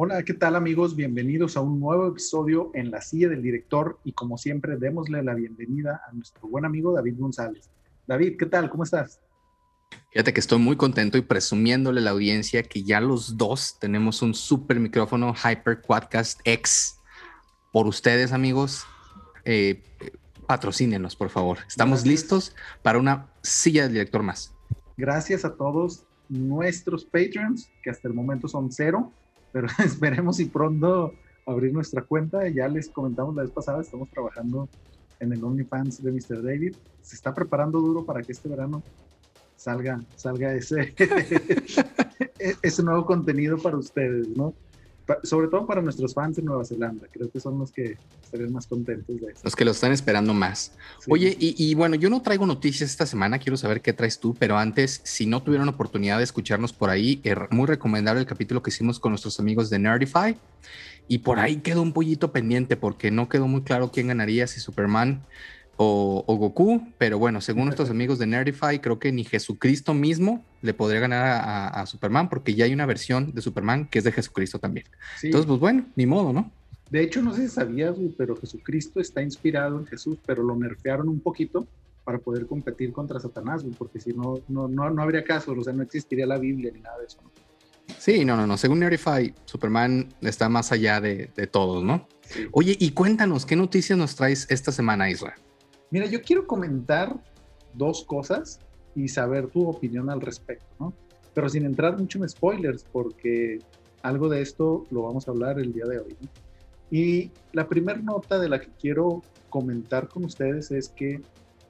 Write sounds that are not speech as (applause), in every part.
Hola, ¿qué tal amigos? Bienvenidos a un nuevo episodio en la silla del director y como siempre démosle la bienvenida a nuestro buen amigo David González. David, ¿qué tal? ¿Cómo estás? Fíjate que estoy muy contento y presumiéndole a la audiencia que ya los dos tenemos un super micrófono Hyper Quadcast X por ustedes, amigos. Eh, patrocínenos, por favor. Estamos listos para una silla del director más. Gracias a todos nuestros patrons, que hasta el momento son cero pero (laughs) esperemos y pronto abrir nuestra cuenta. Ya les comentamos la vez pasada, estamos trabajando en el OnlyFans de Mr. David. Se está preparando duro para que este verano salga, salga ese, (laughs) ese nuevo contenido para ustedes, ¿no? Sobre todo para nuestros fans de Nueva Zelanda. Creo que son los que estarían más contentos de eso. Los que lo están esperando más. Oye, y, bueno, yo no traigo noticias esta semana, quiero saber qué traes tú, pero antes, si no tuvieron oportunidad de escucharnos por ahí, es muy recomendable el capítulo que hicimos con nuestros amigos de Nerdify. Y por ahí quedó un pollito pendiente porque no quedó muy claro quién ganaría, si Superman o, Goku, pero bueno, según nuestros amigos de Nerdify, creo que ni Jesucristo mismo le podría ganar a, Superman, porque ya hay una versión de Superman que es de Jesucristo también. Entonces, pues bueno, ni modo, ¿no? De hecho, no sé si sabías, pero Jesucristo está inspirado en Jesús, pero lo nerfearon un poquito para poder competir contra Satanás, porque si no, no, no, habría caso, o sea, no existiría la Biblia ni nada de eso. Sí, no, no, no. Según Nerdify, Superman está más allá de, de todos, ¿no? Oye, y cuéntanos, ¿qué noticias nos traes esta semana, Israel? Mira, yo quiero comentar dos cosas y saber tu opinión al respecto, ¿no? Pero sin entrar mucho en spoilers, porque algo de esto lo vamos a hablar el día de hoy. ¿no? Y la primera nota de la que quiero comentar con ustedes es que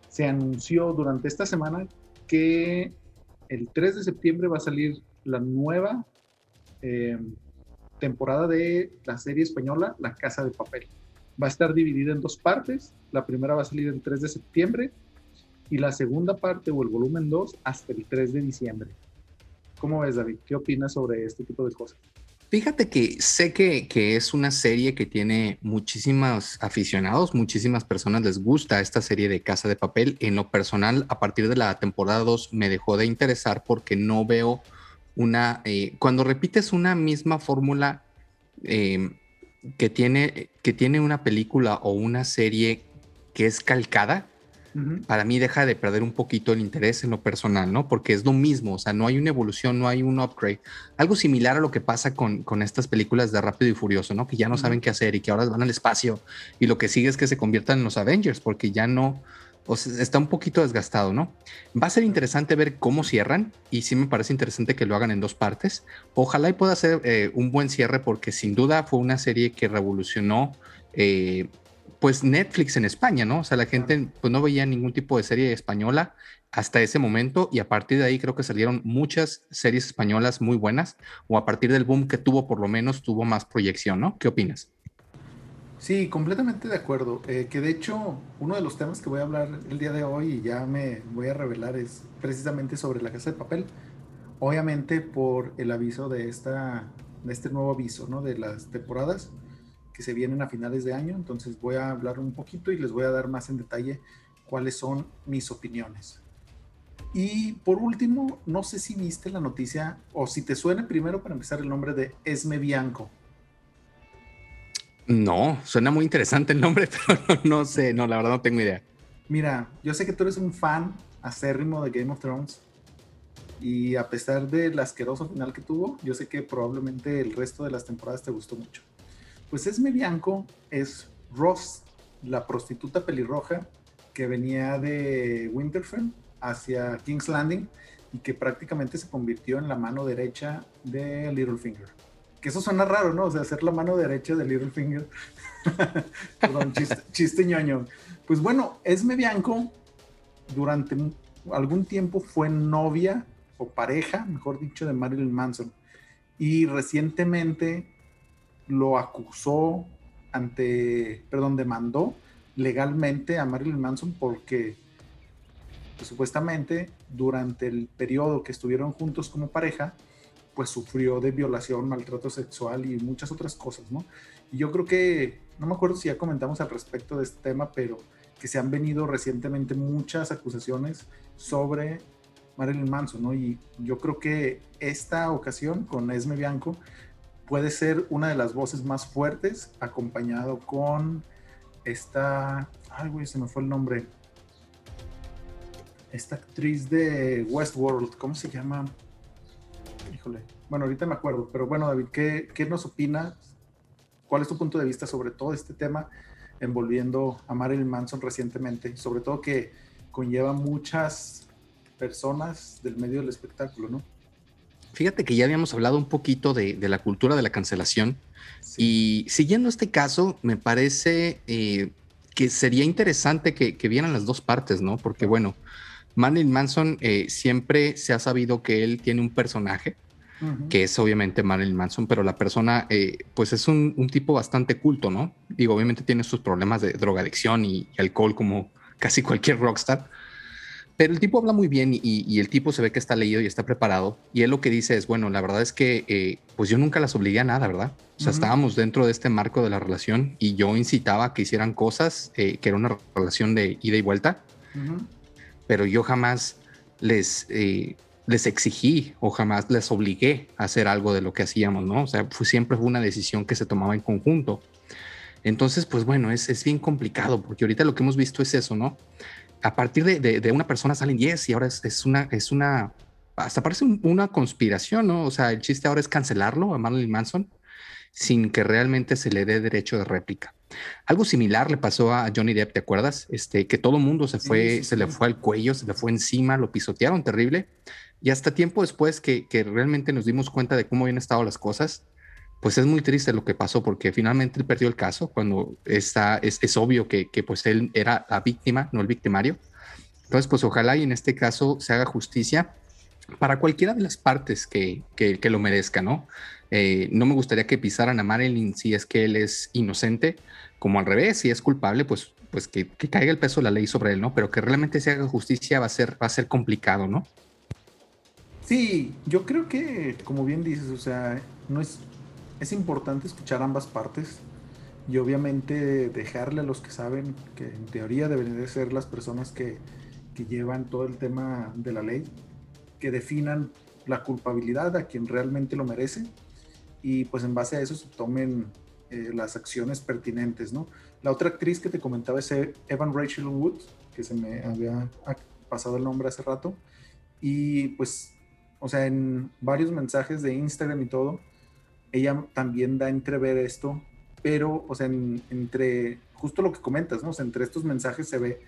se anunció durante esta semana que el 3 de septiembre va a salir la nueva eh, temporada de la serie española La Casa de Papel va a estar dividida en dos partes. La primera va a salir el 3 de septiembre y la segunda parte o el volumen 2 hasta el 3 de diciembre. ¿Cómo ves, David? ¿Qué opinas sobre este tipo de cosas? Fíjate que sé que, que, es una serie que tiene muchísimos aficionados, muchísimas personas les gusta esta serie de Casa de Papel. En lo personal, a partir de la temporada 2 me dejó de interesar porque no veo una... Eh, cuando repites una misma fórmula, eh, que tiene, que tiene una película o una serie que es calcada, para mí deja de perder un poquito el interés en lo personal, ¿no? Porque es lo mismo, o sea, no hay una evolución, no hay un upgrade. Algo similar a lo que pasa con, con estas películas de Rápido y Furioso, ¿no? Que ya no saben qué hacer y que ahora van al espacio y lo que sigue es que se conviertan en los Avengers, porque ya no, está un poquito desgastado, ¿no? Va a ser interesante ver cómo cierran y sí me parece interesante que lo hagan en dos partes. Ojalá y pueda ser eh, un buen cierre porque sin duda fue una serie que revolucionó eh, pues Netflix en España, ¿no? O sea, la gente pues no veía ningún tipo de serie española hasta ese momento y a partir de ahí creo que salieron muchas series españolas muy buenas o a partir del boom que tuvo por lo menos tuvo más proyección, ¿no? ¿Qué opinas? Sí, completamente de acuerdo. Eh, que de hecho, uno de los temas que voy a hablar el día de hoy y ya me voy a revelar es precisamente sobre la casa de papel. Obviamente por el aviso de, esta, de este nuevo aviso, ¿no? De las temporadas que se vienen a finales de año. Entonces voy a hablar un poquito y les voy a dar más en detalle cuáles son mis opiniones. Y por último, no sé si viste la noticia o si te suena primero para empezar el nombre de Esme Bianco. No, suena muy interesante el nombre, (laughs) pero no, sé, no, la verdad no tengo idea. Mira, yo sé que tú eres un fan acérrimo de Game of Thrones y a pesar del asqueroso final que tuvo, yo sé que probablemente el resto de las temporadas te gustó mucho. Pues Esme Bianco es Ross, la prostituta pelirroja que venía de Winterfell hacia King's Landing y que prácticamente se convirtió en la mano derecha de Littlefinger que eso suena raro, ¿no? O sea, hacer la mano derecha de Littlefinger. (laughs) Perdón, chiste, ñoño. Pues bueno, Esme Bianco durante algún tiempo fue novia o pareja, mejor dicho, de Marilyn Manson. Y recientemente lo acusó ante, perdón, demandó legalmente a Marilyn Manson porque pues, supuestamente durante el periodo que estuvieron juntos como pareja, pues sufrió de violación, maltrato sexual y muchas otras cosas, ¿no? Y yo creo que, no me acuerdo si ya comentamos al respecto de este tema, pero que se han venido recientemente muchas acusaciones sobre Marilyn Manson, ¿no? Y yo creo que esta ocasión con Esme Bianco, puede ser una de las voces más fuertes, acompañado con esta, ay güey, se me fue el nombre, esta actriz de Westworld, ¿cómo se llama? Híjole, bueno, ahorita me acuerdo, pero bueno, David, ¿qué, qué nos opina? ¿Cuál es tu punto de vista sobre todo este tema envolviendo a Marilyn Manson recientemente? Sobre todo que conlleva muchas personas del medio del espectáculo, ¿no? Fíjate que ya habíamos hablado un poquito de, la cultura de la cancelación y siguiendo este caso, me parece eh, que sería interesante que, vieran las dos partes, ¿no? Porque bueno, Marilyn Manson eh, siempre se ha sabido que él tiene un personaje, que es obviamente Marilyn Manson, pero la persona, eh, pues es un, tipo bastante culto, ¿no? Digo, obviamente tiene sus problemas de drogadicción y alcohol como casi cualquier rockstar, pero el tipo habla muy bien y, el tipo se ve que está leído y está preparado. Y él lo que dice es, bueno, la verdad es que eh, pues yo nunca las obligué a nada, ¿verdad? O sea, estábamos dentro de este marco de la relación y yo incitaba a que hicieran cosas, eh, que era una relación de ida y vuelta, pero yo jamás les, eh, les exigí o jamás les obligué a hacer algo de lo que hacíamos, ¿no? O sea, fue, siempre fue una decisión que se tomaba en conjunto. Entonces, pues bueno, es, es bien complicado porque ahorita lo que hemos visto es eso, ¿no? a partir de, una persona salen 10 y ahora es, una, es una, hasta parece una conspiración, ¿no? O sea, el chiste ahora es cancelarlo a Marilyn Manson sin que realmente se le dé derecho de réplica. Algo similar le pasó a Johnny Depp, ¿te acuerdas? Este, que todo el mundo se fue, se le fue al cuello, se le fue encima, lo pisotearon terrible. Y hasta tiempo después que, que realmente nos dimos cuenta de cómo habían estado las cosas, pues es muy triste lo que pasó porque finalmente él perdió el caso cuando está, es, es obvio que, que, pues él era la víctima, no el victimario. Entonces, pues ojalá y en este caso se haga justicia para cualquiera de las partes que, que, lo merezca, ¿no? Eh, no me gustaría que pisaran a Marilyn si es que él es inocente, como al revés, si es culpable, pues, pues que, que, caiga el peso de la ley sobre él, ¿no? Pero que realmente se haga justicia va a ser, va a ser complicado, ¿no? Sí, yo creo que, como bien dices, o sea, no es es importante escuchar ambas partes y obviamente dejarle a los que saben que en teoría deben de ser las personas que, llevan todo el tema de la ley, que definan la culpabilidad a quien realmente lo merece y pues en base a eso se tomen eh, las acciones pertinentes, ¿no? La otra actriz que te comentaba es Evan Rachel Wood, que se me había pasado el nombre hace rato, y pues, o sea, en varios mensajes de Instagram y todo, ella también da entrever esto, pero, o sea, entre justo lo que comentas, ¿no? O sea, entre estos mensajes se ve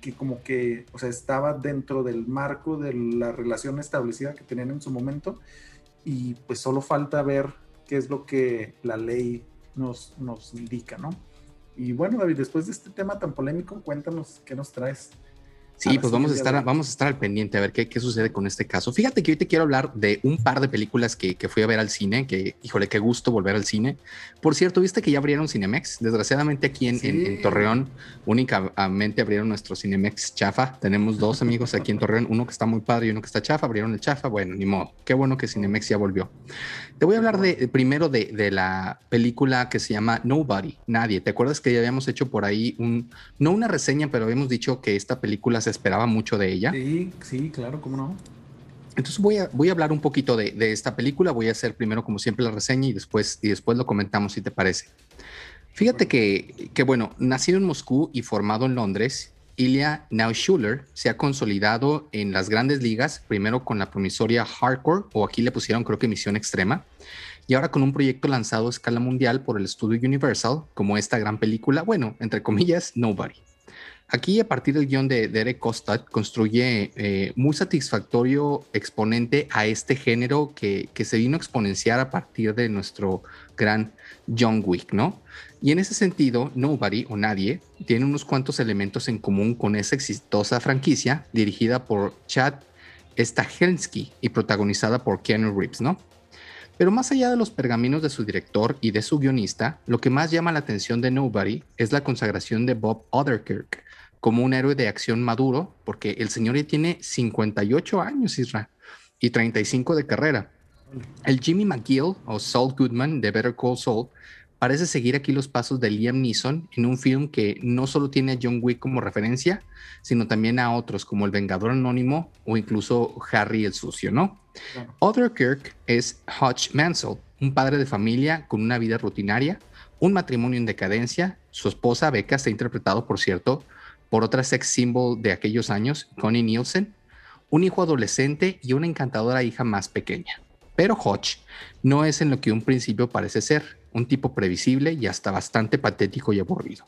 que como que, o sea, estaba dentro del marco de la relación establecida que tenían en su momento y pues solo falta ver qué es lo que la ley nos, nos indica, ¿no? Y bueno, David, después de este tema tan polémico, cuéntanos qué nos traes. Sí, pues vamos a, estar, vamos a estar al pendiente a ver qué, qué, sucede con este caso. Fíjate que hoy te quiero hablar de un par de películas que, que, fui a ver al cine, que híjole, qué gusto volver al cine. Por cierto, viste que ya abrieron Cinemex. Desgraciadamente aquí en, en, Torreón únicamente abrieron nuestro Cinemex chafa. Tenemos dos amigos aquí en Torreón, uno que está muy padre y uno que está chafa. Abrieron el chafa. Bueno, ni modo. Qué bueno que Cinemex ya volvió. Te voy a hablar de primero de, de la película que se llama Nobody, Nadie. ¿Te acuerdas que ya habíamos hecho por ahí un, no una reseña, pero habíamos dicho que esta película se esperaba mucho de ella. Sí, sí, claro, cómo no. Entonces voy a, voy a hablar un poquito de, esta película. Voy a hacer primero, como siempre, la reseña y después, y después lo comentamos, si te parece. Fíjate que, que, bueno, nacido en Moscú y formado en Londres, Ilya Nauschuler se ha consolidado en las grandes ligas, primero con la promisoria Hardcore, o aquí le pusieron creo que Misión Extrema, y ahora con un proyecto lanzado a escala mundial por el estudio Universal, como esta gran película, bueno, entre comillas, Nobody. Aquí, a partir del guion de Derek Kostat, construye eh, muy satisfactorio exponente a este género que, que, se vino a exponenciar a partir de nuestro gran John Wick, ¿no? Y en ese sentido, Nobody o Nadie tiene unos cuantos elementos en común con esa exitosa franquicia dirigida por Chad Stahelski y protagonizada por Keanu Reeves, ¿no? Pero más allá de los pergaminos de su director y de su guionista, lo que más llama la atención de Nobody es la consagración de Bob Odenkirk, como un héroe de acción maduro, porque el señor ya tiene 58 años, Isra, y 35 de carrera. El Jimmy McGill o Saul Goodman de Better Call Saul parece seguir aquí los pasos de Liam Neeson en un film que no solo tiene a John Wick como referencia, sino también a otros como El Vengador Anónimo o incluso Harry el Sucio, ¿no? Other Kirk es Hutch Mansell, un padre de familia con una vida rutinaria, un matrimonio en decadencia, su esposa Becca está interpretado, por cierto, por otra sex symbol de aquellos años, Connie Nielsen, un hijo adolescente y una encantadora hija más pequeña. Pero Hodge no es en lo que un principio parece ser, un tipo previsible y hasta bastante patético y aburrido.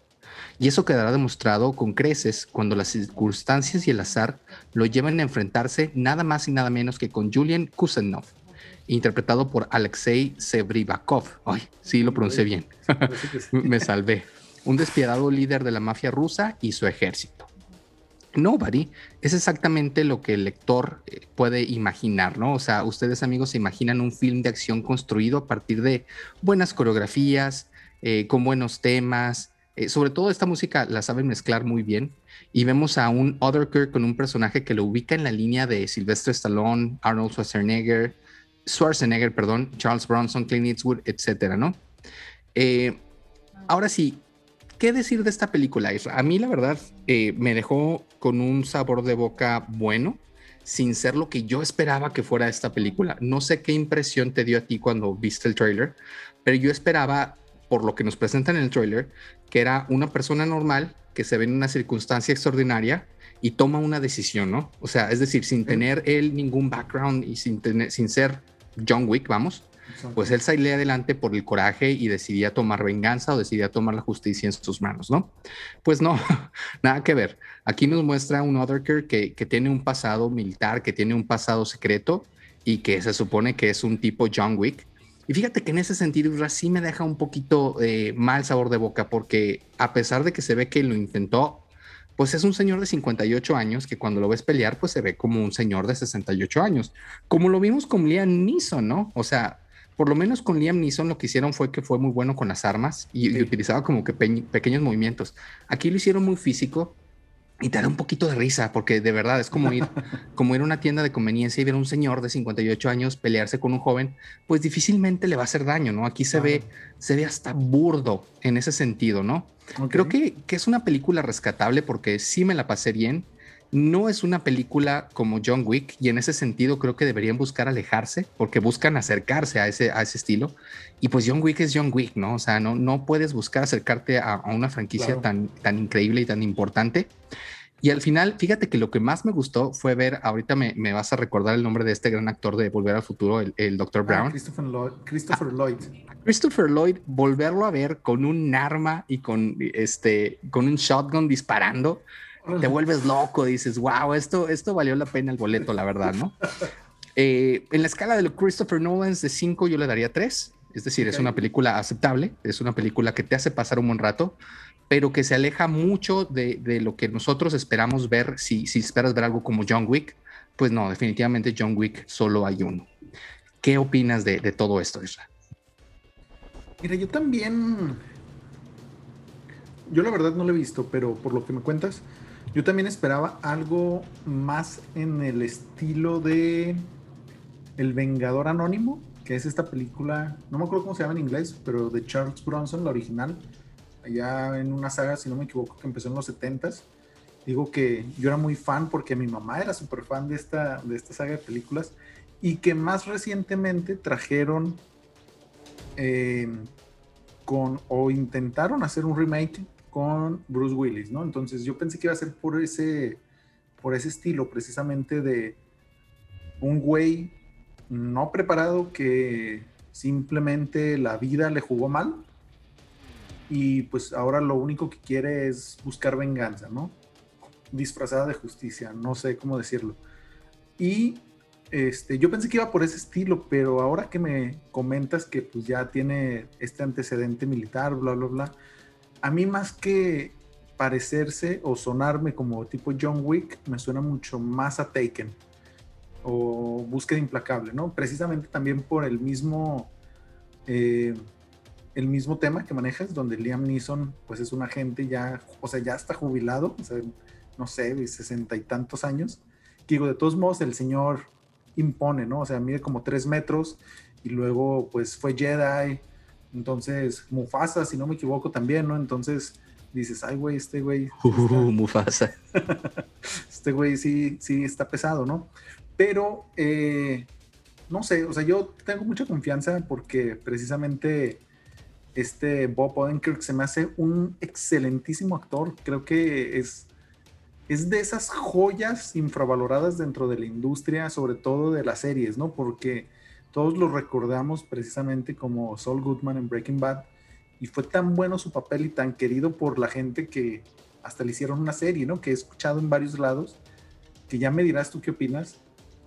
Y eso quedará demostrado con creces cuando las circunstancias y el azar lo llevan a enfrentarse nada más y nada menos que con Julian Kusenov, interpretado por Alexei Sebribakov. Ay, sí lo pronuncié bien. (laughs) Me salvé. Un despiadado líder de la mafia rusa y su ejército. Nobody es exactamente lo que el lector eh, puede imaginar, ¿no? O sea, ustedes amigos se imaginan un film de acción construido a partir de buenas coreografías, eh, con buenos temas, eh, sobre todo esta música la saben mezclar muy bien y vemos a un Otherkirk con un personaje que lo ubica en la línea de Sylvester Stallone, Arnold Schwarzenegger, Schwarzenegger, perdón, Charles Bronson, Clint Eastwood, etcétera, ¿no? Ahora sí, ¿qué decir de esta película? A mí, la verdad, eh, me dejó con un sabor de boca bueno, sin ser lo que yo esperaba que fuera esta película. No sé qué impresión te dio a ti cuando viste el trailer, pero yo esperaba, por lo que nos presentan en el trailer, que era una persona normal que se ve en una circunstancia extraordinaria y toma una decisión, ¿no? O sea, es decir, sin tener él ningún background y sin, tener, sin ser John Wick, vamos, pues él salió adelante por el coraje y decidía tomar venganza o decidía tomar la justicia en sus manos, ¿no? Pues no, (laughs) nada que ver. Aquí nos muestra un Otherker que, que tiene un pasado militar, que tiene un pasado secreto y que se supone que es un tipo John Wick. Y fíjate que en ese sentido sí me deja un poquito eh, mal sabor de boca porque a pesar de que se ve que lo intentó, pues es un señor de 58 años que cuando lo ves pelear, pues se ve como un señor de 68 años, como lo vimos con Liam Neeson, ¿no? O sea, por lo menos con Liam Neeson lo que hicieron fue que fue muy bueno con las armas y, utilizaba como que pequeños movimientos. Aquí lo hicieron muy físico y te da un poquito de risa porque de verdad es como ir, (laughs) como ir a una tienda de conveniencia y ver a un señor de 58 años pelearse con un joven, pues difícilmente le va a hacer daño, ¿no? Aquí se ve, se ve hasta burdo en ese sentido, ¿no? Creo que, que, es una película rescatable porque sí me la pasé bien. No es una película como John Wick y en ese sentido creo que deberían buscar alejarse porque buscan acercarse a ese, a ese estilo. Y pues John Wick es John Wick, ¿no? O sea, no, no puedes buscar acercarte a, una franquicia tan, tan increíble y tan importante. Y al final, fíjate que lo que más me gustó fue ver, ahorita me, me vas a recordar el nombre de este gran actor de Volver al Futuro, el, el Dr. Ah, Brown. Christopher Lloyd. Christopher Lloyd. Christopher Lloyd, volverlo a ver con un arma y con, este, con un shotgun disparando, te vuelves loco, dices, wow, esto, esto valió la pena el boleto, la verdad, ¿no? Eh, en la escala de Christopher Nolan de 5 yo le daría 3, es decir, es una película aceptable, es una película que te hace pasar un buen rato, pero que se aleja mucho de, de lo que nosotros esperamos ver si, si esperas ver algo como John Wick. Pues no, definitivamente John Wick solo hay uno. ¿Qué opinas de, de todo esto, Isra? Mira, yo también. Yo la verdad no lo he visto, pero por lo que me cuentas, yo también esperaba algo más en el estilo de El Vengador Anónimo, que es esta película, no me acuerdo cómo se llama en inglés, pero de Charles Bronson, la original, allá en una saga, si no me equivoco, que empezó en los 70s. Digo que yo era muy fan porque mi mamá era súper fan de esta, de esta saga de películas y que más recientemente trajeron eh, con, o intentaron hacer un remake con Bruce Willis, ¿no? Entonces yo pensé que iba a ser por ese, por ese estilo, precisamente de un güey no preparado que simplemente la vida le jugó mal y pues ahora lo único que quiere es buscar venganza, ¿no? Disfrazada de justicia, no sé cómo decirlo. Y este, yo pensé que iba por ese estilo, pero ahora que me comentas que pues ya tiene este antecedente militar, bla, bla, bla, a mí más que parecerse o sonarme como tipo John Wick, me suena mucho más a Taken o Búsqueda Implacable, ¿no? Precisamente también por el mismo, eh, el mismo tema que manejas, donde Liam Neeson pues es un agente ya, o sea, ya está jubilado, no sé, sesenta y tantos años. Que digo, de todos modos, el señor impone, ¿no? O sea, mide como tres metros y luego pues fue Jedi, entonces Mufasa, si no me equivoco también, ¿no? Entonces dices, ay, güey, este güey... (laughs) Uh, (laughs) Mufasa. (laughs) este güey sí, sí está pesado, ¿no? Pero, eh, no sé, o sea, yo tengo mucha confianza porque precisamente este Bob Odenkirk se me hace un excelentísimo actor. Creo que es, es de esas joyas infravaloradas dentro de la industria, sobre todo de las series, ¿no? Porque todos lo recordamos precisamente como Saul Goodman en Breaking Bad y fue tan bueno su papel y tan querido por la gente que hasta le hicieron una serie, ¿no? Que he escuchado en varios lados, que ya me dirás tú qué opinas,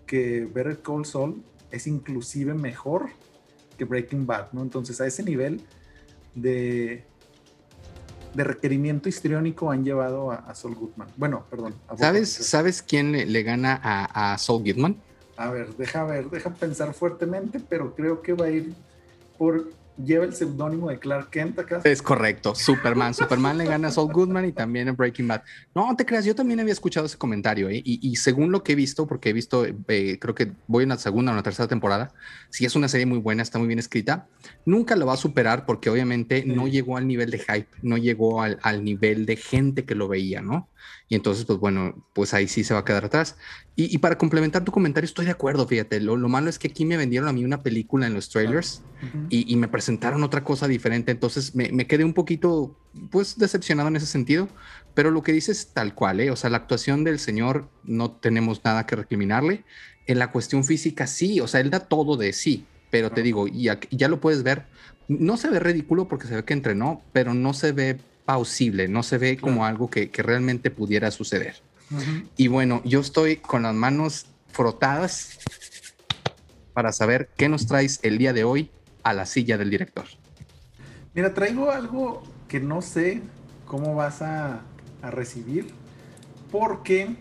que Better Call Saul es inclusive mejor que Breaking Bad, ¿no? Entonces a ese nivel de, de requerimiento histriónico han llevado a, Saul Goodman. Bueno, perdón. ¿Sabes, ¿Sabes quién le, gana a, a, Saul Goodman? A ver, deja ver, deja pensar fuertemente, pero creo que va a ir por lleva el seudónimo de Clark Kent acá. Es correcto, Superman. Superman le gana a Saul Goodman y también a Breaking Bad. No, te creas, yo también había escuchado ese comentario ¿eh? y, según lo que he visto, porque he visto, eh, creo que voy en la segunda o la tercera temporada, si es una serie muy buena, está muy bien escrita, nunca lo va a superar porque obviamente no llegó al nivel de hype, no llegó al, al nivel de gente que lo veía, ¿no? Y entonces, pues bueno, pues ahí sí se va a quedar atrás. Y, para complementar tu comentario, estoy de acuerdo, fíjate, lo, malo es que aquí me vendieron a mí una película en los trailers y, me presentaron otra cosa diferente, entonces me, quedé un poquito, pues, decepcionado en ese sentido, pero lo que dices es tal cual, ¿eh? O sea, la actuación del señor no tenemos nada que recriminarle. En la cuestión física, sí, o sea, él da todo de sí, pero te digo, ya, ya lo puedes ver, no se ve ridículo porque se ve que entrenó, pero no se ve pausible, no se ve como algo que, realmente pudiera suceder. Y bueno, yo estoy con las manos frotadas para saber qué nos traes el día de hoy a la silla del director. Mira, traigo algo que no sé cómo vas a, a recibir, porque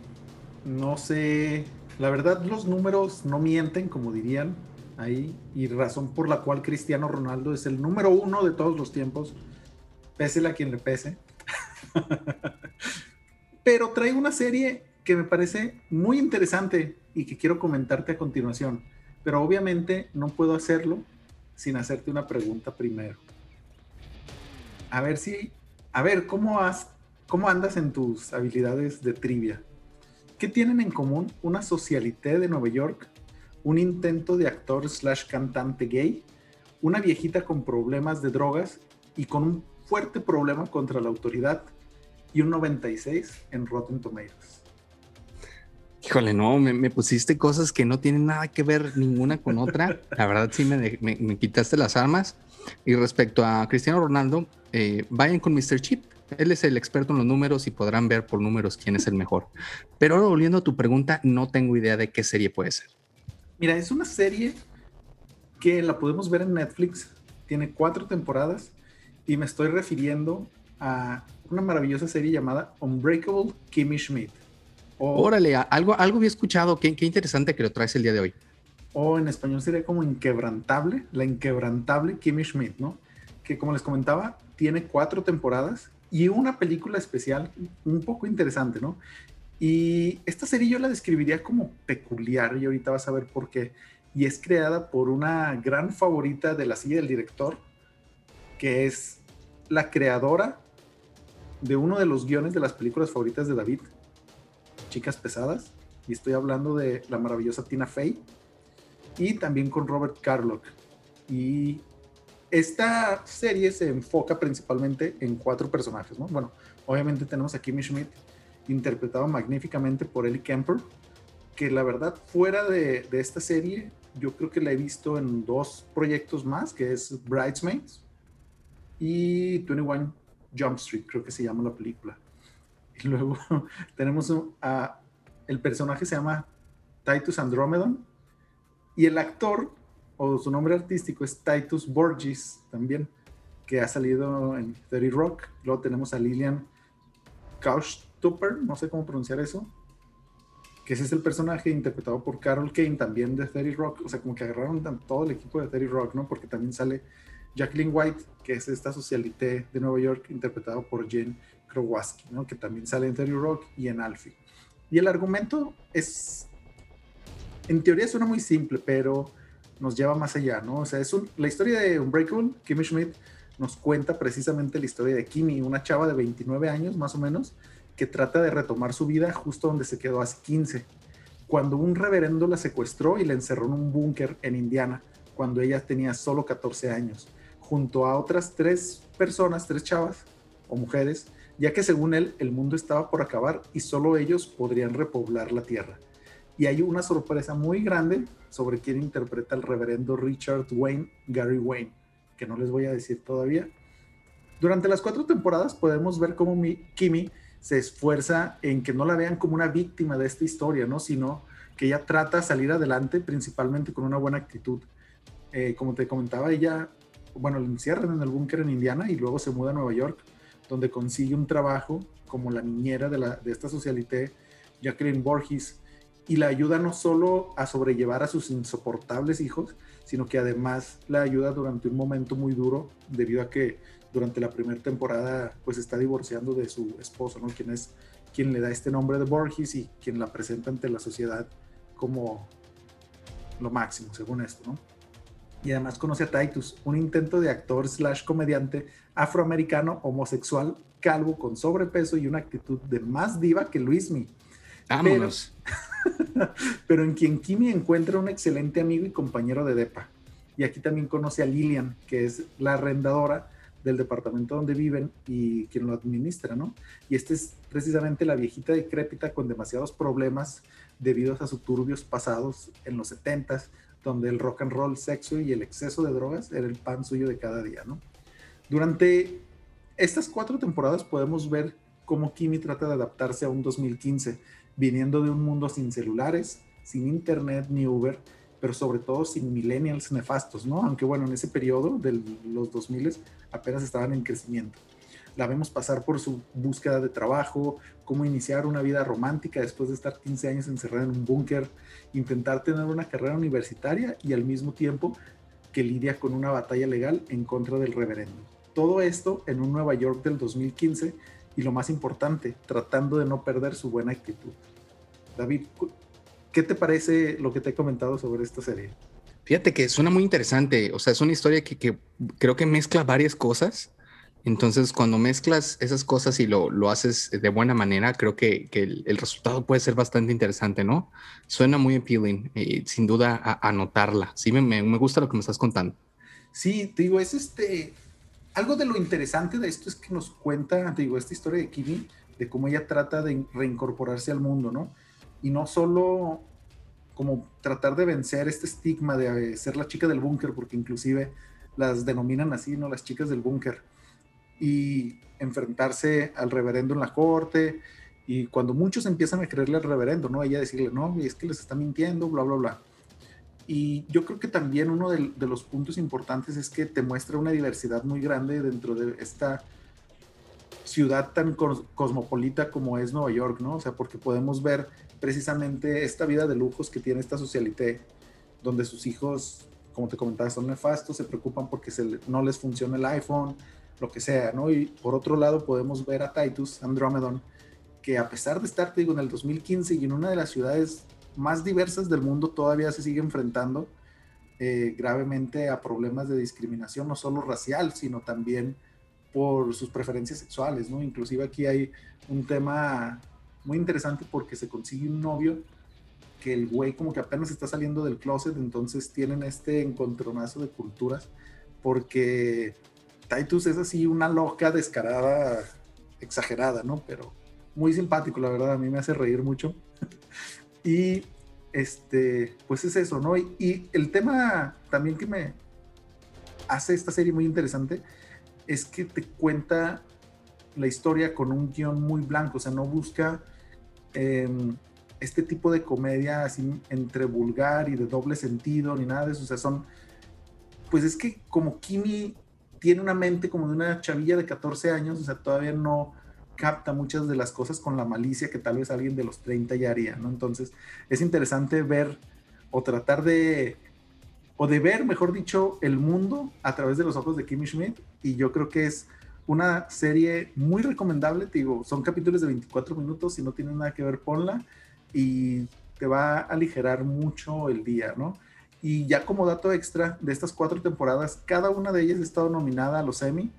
no sé, la verdad los números no mienten, como dirían ahí, y razón por la cual Cristiano Ronaldo es el número uno de todos los tiempos pésele a quien le pese. Pero traigo una serie que me parece muy interesante y que quiero comentarte a continuación. Pero obviamente no puedo hacerlo sin hacerte una pregunta primero. A ver si, a ver, ¿cómo, has, cómo andas en tus habilidades de trivia? ¿Qué tienen en común una socialité de Nueva York, un intento de actor slash cantante gay, una viejita con problemas de drogas y con un fuerte problema contra la autoridad y un 96 en Rotten Tomatoes. Híjole, no, me, pusiste cosas que no tienen nada que ver ninguna con otra. La verdad sí me, quitaste las armas. Y respecto a Cristiano Ronaldo, eh, vayan con Mr. Chip. Él es el experto en los números y podrán ver por números quién es el mejor. Pero ahora volviendo a tu pregunta, no tengo idea de qué serie puede ser. Mira, es una serie que la podemos ver en Netflix. Tiene cuatro temporadas y me estoy refiriendo a una maravillosa serie llamada Unbreakable Kimmy Schmidt. Órale, algo, algo había escuchado, qué, qué interesante que lo traes el día de hoy. O en español sería como Inquebrantable, la Inquebrantable Kimmy Schmidt, ¿no? Que como les comentaba, tiene cuatro temporadas y una película especial un poco interesante, ¿no? Y esta serie yo la describiría como peculiar y ahorita vas a ver por qué. Y es creada por una gran favorita de la silla del director, que es la creadora de uno de los guiones de las películas favoritas de David, Chicas Pesadas, y estoy hablando de la maravillosa Tina Fey, y también con Robert Carlock. Y esta serie se enfoca principalmente en cuatro personajes, ¿no? Bueno, obviamente tenemos a Kimmy Schmidt, interpretado magníficamente por Ellie Kemper, que la verdad, fuera de, de esta serie, yo creo que la he visto en dos proyectos más, que es Bridesmaids, y 21 Jump Street, creo que se llama la película. Y luego (laughs) tenemos a, el personaje se llama Titus Andromedon y el actor o su nombre artístico es Titus Borges también, que ha salido en 30 Rock. Luego tenemos a Lillian Kaustupper, no sé cómo pronunciar eso, que ese es el personaje interpretado por Carol Kane, también de 30 Rock. O sea, como que agarraron todo el equipo de 30 Rock, ¿no? Porque también sale Jacqueline White, que es esta socialité de Nueva York, interpretado por Jen Krowaski, ¿no? que también sale en Terry Rock y en Alfie. Y el argumento es, en teoría suena muy simple, pero nos lleva más allá, ¿no? O sea, es la historia de Unbreakable, Kimmy Schmidt, nos cuenta precisamente la historia de Kimmy, una chava de 29 años más o menos, que trata de retomar su vida justo donde se quedó hace 15. cuando un reverendo la secuestró y la encerró en un búnker en Indiana, cuando ella tenía solo 14 años, junto a otras tres personas, tres chavas o mujeres, ya que según él el mundo estaba por acabar y solo ellos podrían repoblar la tierra. Y hay una sorpresa muy grande sobre quién interpreta al reverendo Richard Wayne, Gary Wayne, que no les voy a decir todavía. Durante las cuatro temporadas podemos ver cómo Kimi se esfuerza en que no la vean como una víctima de esta historia, ¿no? Sino que ella trata de salir adelante principalmente con una buena actitud. Eh, como te comentaba, ella, bueno, la encierran en el búnker en Indiana y luego se muda a Nueva York, donde consigue un trabajo como la niñera de, la, de esta socialité, Jacqueline Borges, y la ayuda no solo a sobrellevar a sus insoportables hijos, sino que además la ayuda durante un momento muy duro debido a que durante la primera temporada pues está divorciando de su esposo, ¿no? Quien es quien le da este nombre de Borges y quien la presenta ante la sociedad como lo máximo, según esto, ¿no? Y además conoce a Titus, un intento de actor slash comediante afroamericano homosexual, calvo, con sobrepeso y una actitud de más diva que Luismi. Vámonos. Pero, (laughs) pero en quien Kimi encuentra un excelente amigo y compañero de Depa. Y aquí también conoce a Lilian, que es la arrendadora del departamento donde viven y quien lo administra, ¿no? Y esta es precisamente la viejita decrépita con demasiados problemas debido a sus turbios pasados en los 70s, donde el rock and roll, sexo y el exceso de drogas era el pan suyo de cada día, ¿no? Durante estas cuatro temporadas podemos ver cómo Kimi trata de adaptarse a un 2015, viniendo de un mundo sin celulares, sin internet ni Uber, pero sobre todo sin millennials nefastos, ¿no? Aunque bueno, en ese periodo de los 2000 apenas estaban en crecimiento. La vemos pasar por su búsqueda de trabajo, cómo iniciar una vida romántica después de estar 15 años encerrada en un búnker, intentar tener una carrera universitaria y al mismo tiempo que lidia con una batalla legal en contra del reverendo. Todo esto en un Nueva York del 2015 y lo más importante, tratando de no perder su buena actitud. David, ¿Qué te parece lo que te he comentado sobre esta serie? Fíjate que suena muy interesante, o sea, es una historia que, creo que mezcla varias cosas. Entonces, cuando mezclas esas cosas y lo, lo haces de buena manera, creo que, que el, resultado puede ser bastante interesante, ¿no? Suena muy appealing y sin duda a, anotarla. Sí, me, me, gusta lo que me estás contando. Sí, te digo, es este. Algo de lo interesante de esto es que nos cuenta, te digo, esta historia de Kimi, de cómo ella trata de reincorporarse al mundo, ¿no? y no solo como tratar de vencer este estigma de ser la chica del búnker, porque inclusive las denominan así, ¿no? Las chicas del búnker. Y enfrentarse al reverendo en la corte. Y cuando muchos empiezan a creerle al reverendo, ¿no? Ella decirle, no, es que les está mintiendo, bla, bla, bla. Y yo creo que también uno de, de los puntos importantes es que te muestra una diversidad muy grande dentro de esta ciudad tan cosmopolita como es Nueva York, ¿no? O sea, porque podemos ver precisamente esta vida de lujos que tiene esta socialité, donde sus hijos, como te comentaba, son nefastos, se preocupan porque se, no les funciona el iPhone, lo que sea, ¿no? Y por otro lado podemos ver a Titus Andromedon, que a pesar de estar, te digo, en el 2015 y en una de las ciudades más diversas del mundo, todavía se sigue enfrentando eh, gravemente a problemas de discriminación, no solo racial, sino también por sus preferencias sexuales, ¿no? Inclusive aquí hay un tema muy interesante porque se consigue un novio que el güey como que apenas está saliendo del closet, entonces tienen este encontronazo de culturas, porque Titus es así una loca descarada, exagerada, ¿no? Pero muy simpático, la verdad, a mí me hace reír mucho. (laughs) y este, pues es eso, ¿no? Y, el tema también que me hace esta serie muy interesante es que te cuenta la historia con un guion muy blanco, o sea, no busca Em, este tipo de comedia así entre vulgar y de doble sentido, ni nada de eso. O sea, son, pues es que como Kimi tiene una mente como de una chavilla de 14 años, o sea, todavía no capta muchas de las cosas con la malicia que tal vez alguien de los 30 ya haría, ¿no? Entonces, es interesante ver o tratar de, o de ver, mejor dicho, el mundo a través de los ojos de Kimi Schmidt, y yo creo que es una serie muy recomendable, te digo, son capítulos de 24 minutos, si no tienen nada que ver, ponla y te va a aligerar mucho el día, ¿no? Y ya como dato extra, de estas cuatro temporadas, cada una de ellas ha estado nominada a los Emmy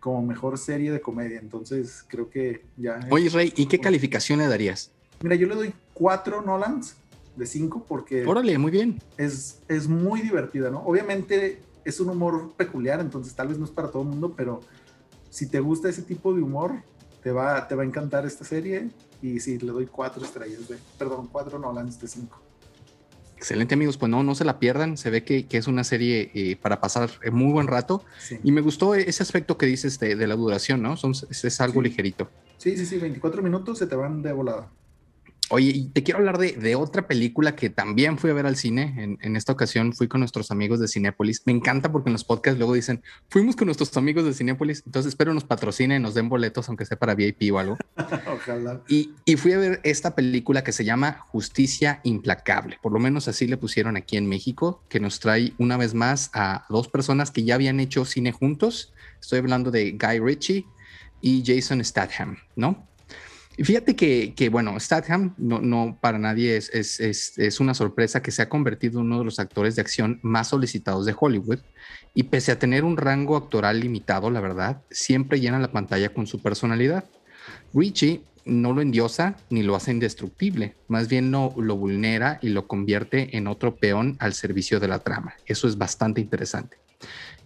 como mejor serie de comedia, entonces creo que ya... Oye, Rey, ¿y qué calificación le darías? Mira, yo le doy cuatro Nolans de 5 porque... Órale, muy bien. Es, es muy divertida, ¿no? Obviamente es un humor peculiar, entonces tal vez no es para todo el mundo, pero si te gusta ese tipo de humor, te va, te va a encantar esta serie. Y sí, le doy cuatro estrellas de, perdón, cuatro Nolans de cinco. Excelente amigos, pues no, no se la pierdan, se ve que, es una serie eh, para pasar muy buen rato y me gustó ese aspecto que dices de, la duración, ¿no? Son, es, algo ligerito. Sí, sí, sí, 24 minutos se te van de volada. Oye, y te quiero hablar de, otra película que también fui a ver al cine. En, esta ocasión fui con nuestros amigos de Cinépolis. Me encanta porque en los podcasts luego dicen, fuimos con nuestros amigos de Cinépolis. Entonces espero nos patrocinen, nos den boletos, aunque sea para VIP o algo. (laughs) Ojalá. Y, y, fui a ver esta película que se llama Justicia Implacable. Por lo menos así le pusieron aquí en México, que nos trae una vez más a dos personas que ya habían hecho cine juntos. Estoy hablando de Guy Ritchie y Jason Statham, ¿no? Fíjate que, bueno, Statham no, no para nadie es, es, es, es, una sorpresa que se ha convertido en uno de los actores de acción más solicitados de Hollywood y pese a tener un rango actoral limitado, la verdad, siempre llena la pantalla con su personalidad. Richie no lo endiosa ni lo hace indestructible, más bien lo, lo vulnera y lo convierte en otro peón al servicio de la trama. Eso es bastante interesante.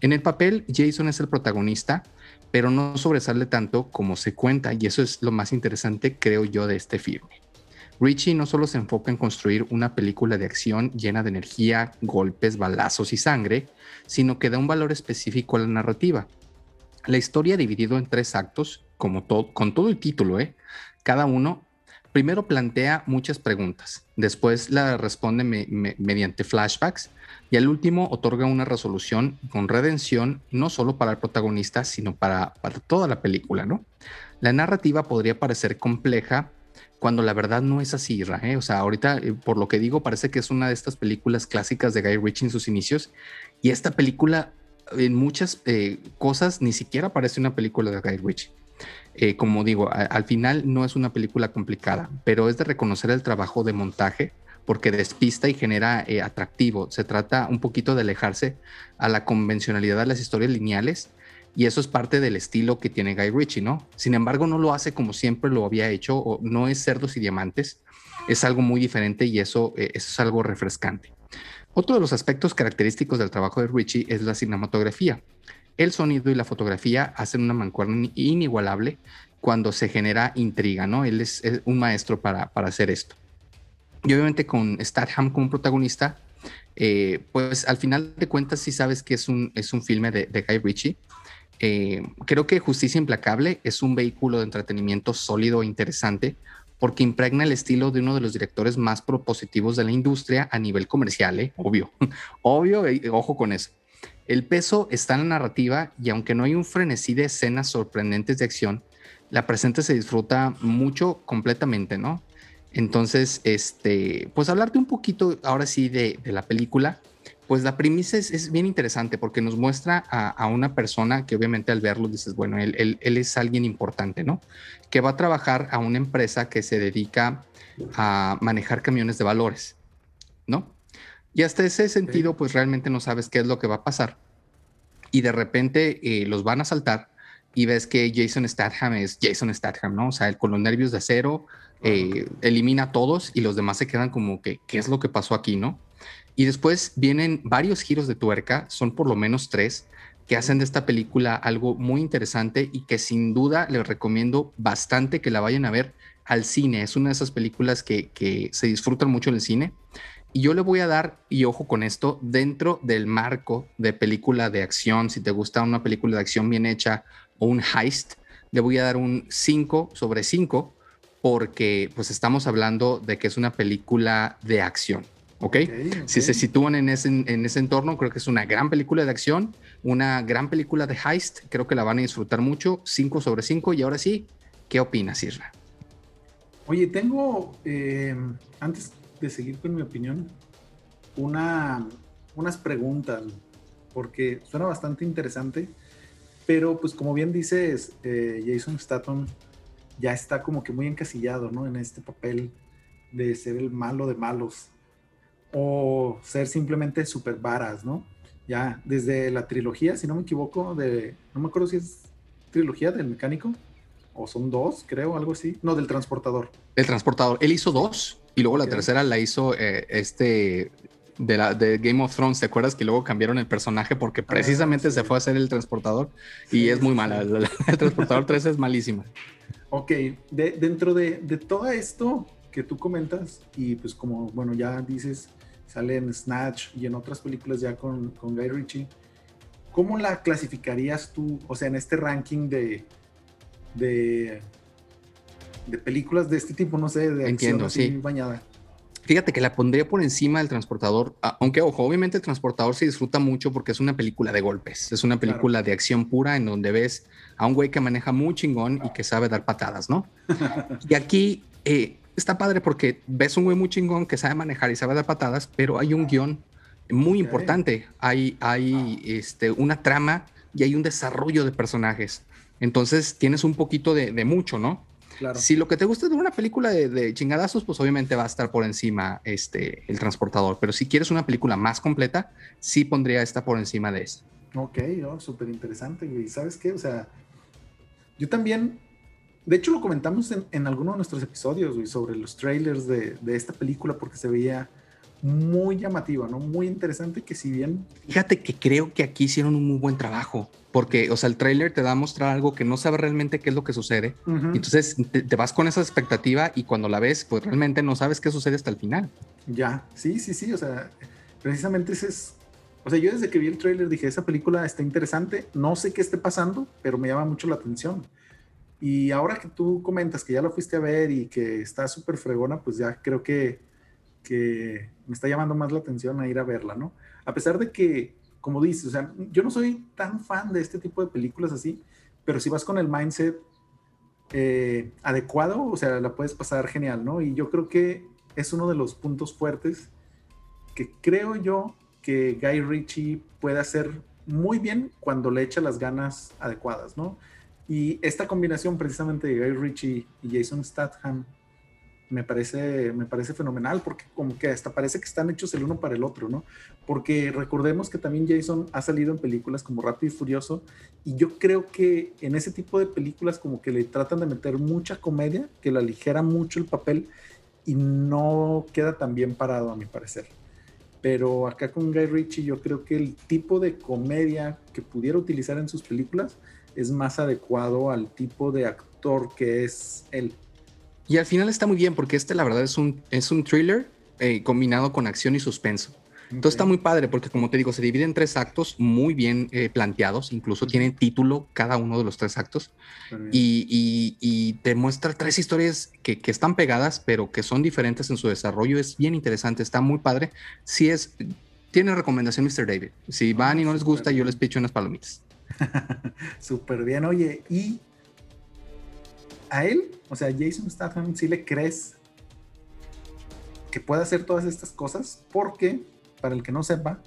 En el papel, Jason es el protagonista, pero no sobresale tanto como se cuenta y eso es lo más interesante creo yo de este filme. Richie no solo se enfoca en construir una película de acción llena de energía, golpes, balazos y sangre, sino que da un valor específico a la narrativa. La historia dividido en tres actos, como con todo el título, ¿eh? cada uno primero plantea muchas preguntas, después la responde mediante flashbacks y al último otorga una resolución con redención no solo para el protagonista, sino para, toda la película, ¿no? La narrativa podría parecer compleja cuando la verdad no es así, ¿eh? O sea, ahorita, eh, por lo que digo, parece que es una de estas películas clásicas de Guy Ritchie en sus inicios y esta película en muchas eh, cosas ni siquiera parece una película de Guy Ritchie. Eh, como digo, al final no es una película complicada, pero es de reconocer el trabajo de montaje porque despista y genera eh, atractivo. Se trata un poquito de alejarse a la convencionalidad de las historias lineales y eso es parte del estilo que tiene Guy Ritchie, ¿no? Sin embargo, no lo hace como siempre lo había hecho, o no es cerdos y diamantes, es algo muy diferente y eso, eh, eso es algo refrescante. Otro de los aspectos característicos del trabajo de Ritchie es la cinematografía. El sonido y la fotografía hacen una mancuerna inigualable cuando se genera intriga, ¿no? Él es, un maestro para, para hacer esto. Y obviamente con Statham como protagonista, eh, pues al final de cuentas sí sabes que es un, es un filme de, Guy Ritchie. Eh, creo que Justicia Implacable es un vehículo de entretenimiento sólido e interesante porque impregna el estilo de uno de los directores más propositivos de la industria a nivel comercial, ¿eh? obvio, (laughs) obvio, ojo con eso. El peso está en la narrativa y aunque no hay un frenesí de escenas sorprendentes de acción, la presente se disfruta mucho completamente, ¿no? Entonces, este, pues hablarte un poquito ahora sí de, la película, pues la premisa es, bien interesante porque nos muestra a, una persona que obviamente al verlo dices, bueno, él, es alguien importante, ¿no? Que va a trabajar a una empresa que se dedica a manejar camiones de valores, ¿no? Y hasta ese sentido, pues realmente no sabes qué es lo que va a pasar. Y de repente eh, los van a saltar y ves que Jason Statham es Jason Statham, ¿no? O sea, con los nervios de acero, eh, elimina a todos y los demás se quedan como que, ¿qué es lo que pasó aquí, no? Y después vienen varios giros de tuerca, son por lo menos tres, que hacen de esta película algo muy interesante y que sin duda les recomiendo bastante que la vayan a ver al cine. Es una de esas películas que, que se disfrutan mucho en el cine. Y yo le voy a dar, y ojo con esto, dentro del marco de película de acción, si te gusta una película de acción bien hecha o un heist, le voy a dar un 5 sobre 5 porque pues estamos hablando de que es una película de acción. ¿ok? Si se sitúan en ese, en ese entorno, creo que es una gran película de acción, una gran película de heist, creo que la van a disfrutar mucho, 5 sobre 5, y ahora sí, ¿qué opinas, Isra? Oye, tengo, eh, antes de seguir con mi opinión, una, unas preguntas, porque suena bastante interesante, pero pues como bien dices, eh, Jason Statham ya está como que muy encasillado, ¿no? En este papel de ser el malo de malos o ser simplemente super varas, ¿no? Ya desde la trilogía, si no me equivoco, de, no me acuerdo si es trilogía del mecánico o son dos, creo, algo así. No, del transportador. El transportador. Él hizo dos. Y luego la tercera la hizo eh, este de, la, de Game of Thrones. ¿Te acuerdas que luego cambiaron el personaje porque ah, precisamente se fue a hacer el transportador? y es muy mala. El, transportador 3 es malísima. Ok, de, dentro de, de, todo esto que tú comentas, y pues como, bueno, ya dices, sale en Snatch y en otras películas ya con, con Guy Ritchie, ¿cómo la clasificarías tú, o sea, en este ranking de, de, de películas de este tipo, no sé, de Entiendo, acción sí. bañada? Fíjate que la pondría por encima del transportador, aunque ojo, obviamente el transportador se disfruta mucho porque es una película de golpes, es una película de acción pura en donde ves a un güey que maneja muy chingón y que sabe dar patadas, ¿no? (laughs) y aquí eh, está padre porque ves un güey muy chingón que sabe manejar y sabe dar patadas, pero hay un guion muy importante, hay, hay este, una trama y hay un desarrollo de personajes. Entonces tienes un poquito de, de mucho, ¿no? Si lo que te gusta es una película de, chingadazos, pues obviamente va a estar por encima este, el transportador. Pero si quieres una película más completa, sí pondría esta por encima de esta. Ok, oh, súper interesante, y ¿Sabes qué? O sea, yo también, de hecho lo comentamos en, en alguno de nuestros episodios, güey, sobre los trailers de, de esta película, porque se veía muy llamativa, ¿no? Muy interesante que si bien... Fíjate que creo que aquí hicieron un muy buen trabajo, porque, o sea, el tráiler te da a mostrar algo que no sabe realmente qué es lo que sucede. Entonces te, vas con esa expectativa y cuando la ves, pues realmente no sabes qué sucede hasta el final. Ya, sí, sí, sí, o sea, precisamente ese es... O sea, yo desde que vi el tráiler dije, esa película está interesante, no sé qué esté pasando, pero me llama mucho la atención. Y ahora que tú comentas que ya lo fuiste a ver y que está súper fregona, pues ya creo que que me está llamando más la atención a ir a verla, ¿no? A pesar de que, como dices, o sea, yo no soy tan fan de este tipo de películas así, pero si vas con el mindset eh, adecuado, o sea, la puedes pasar genial, ¿no? Y yo creo que es uno de los puntos fuertes que creo yo que Guy Ritchie puede hacer muy bien cuando le echa las ganas adecuadas, ¿no? Y esta combinación precisamente de Guy Ritchie y Jason Statham me parece, me parece fenomenal porque como que hasta parece que están hechos el uno para el otro, ¿no? Porque recordemos que también Jason ha salido en películas como Rápido y Furioso y yo creo que en ese tipo de películas como que le tratan de meter mucha comedia, que lo aligera mucho el papel y no queda tan bien parado a mi parecer. Pero acá con Guy Ritchie yo creo que el tipo de comedia que pudiera utilizar en sus películas es más adecuado al tipo de actor que es él. Y al final está muy bien porque este la verdad es un, es un thriller eh, combinado con acción y suspenso. Entonces está muy padre porque como te digo, se divide en tres actos muy bien eh, planteados, incluso tiene título cada uno de los tres actos y, y, te muestra tres historias que, que, están pegadas pero que son diferentes en su desarrollo. Es bien interesante, está muy padre. Si es, tiene recomendación Mr. David. Si van y no les gusta, yo les picho unas palomitas. (laughs) Súper bien, oye, y a él, o sea, Jason Statham, si le crees que puede hacer todas estas cosas, porque, para el que no sepa,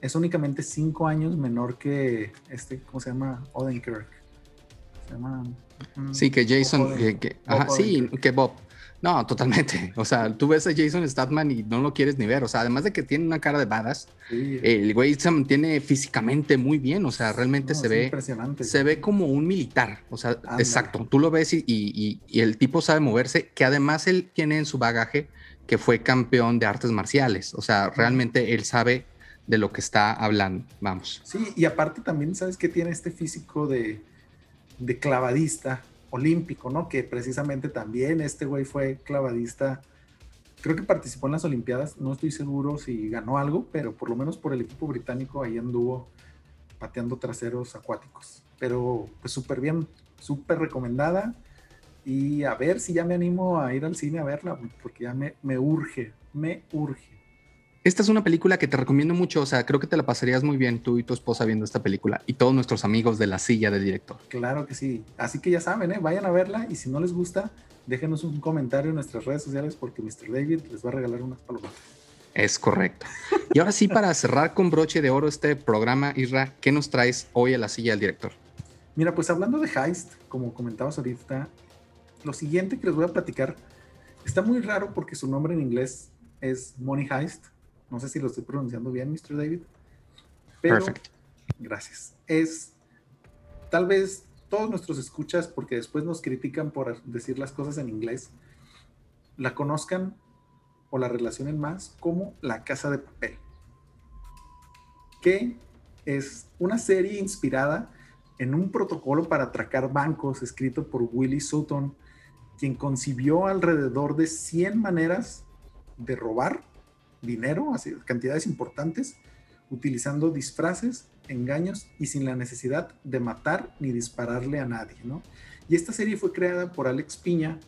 es únicamente cinco años menor que este, ¿cómo se llama? Odenkirk. Se llama. Mm, sí, que Jason, que, ajá, sí, que Bob. No, totalmente. O sea, tú ves a Jason Statham y no lo quieres ni ver. O sea, además de que tiene una cara de badass, el güey se mantiene físicamente muy bien. O sea, realmente se ve. Impresionante. Se ve como un militar. O sea, exacto. Tú lo ves y, y, y, el tipo sabe moverse, que además él tiene en su bagaje que fue campeón de artes marciales. O sea, realmente él sabe de lo que está hablando. Vamos. Sí, y aparte también, ¿sabes que tiene este físico de, de clavadista? Olímpico, ¿no? Que precisamente también este güey fue clavadista. Creo que participó en las Olimpiadas, no estoy seguro si ganó algo, pero por lo menos por el equipo británico ahí anduvo pateando traseros acuáticos. Pero pues súper bien, súper recomendada. Y a ver si ya me animo a ir al cine a verla, porque ya me, me urge, me urge. Esta es una película que te recomiendo mucho, o sea, creo que te la pasarías muy bien tú y tu esposa viendo esta película y todos nuestros amigos de la silla del director. Claro que sí, así que ya saben, ¿eh? vayan a verla y si no les gusta, déjenos un comentario en nuestras redes sociales porque Mr. David les va a regalar unas palomas. Es correcto. Y ahora sí, para cerrar con broche de oro este programa, Isra, ¿qué nos traes hoy a la silla del director? Mira, pues hablando de Heist, como comentabas ahorita, lo siguiente que les voy a platicar está muy raro porque su nombre en inglés es Money Heist no sé si lo estoy pronunciando bien, Mr. David. Pero, Gracias. Es tal vez todos nuestros escuchas, porque después nos critican por decir las cosas en inglés, la conozcan o la relacionen más como La Casa de Papel, que es una serie inspirada en un protocolo para atracar bancos escrito por Willie Sutton, quien concibió alrededor de 100 maneras de robar dinero, así, cantidades importantes, utilizando disfraces, engaños y sin la necesidad de matar ni dispararle a nadie, ¿no? Y esta serie fue creada por Alex Piña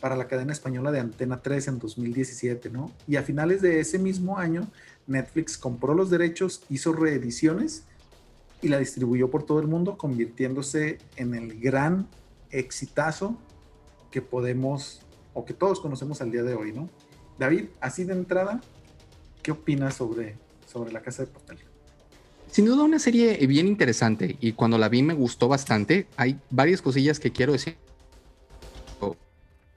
para la cadena española de Antena 3 en 2017, ¿no? Y a finales de ese mismo año, Netflix compró los derechos, hizo reediciones y la distribuyó por todo el mundo, convirtiéndose en el gran exitazo que podemos o que todos conocemos al día de hoy, ¿no? David, así de entrada, ¿qué opinas sobre, sobre la casa de papel? Sin duda una serie bien interesante y cuando la vi me gustó bastante. Hay varias cosillas que quiero decir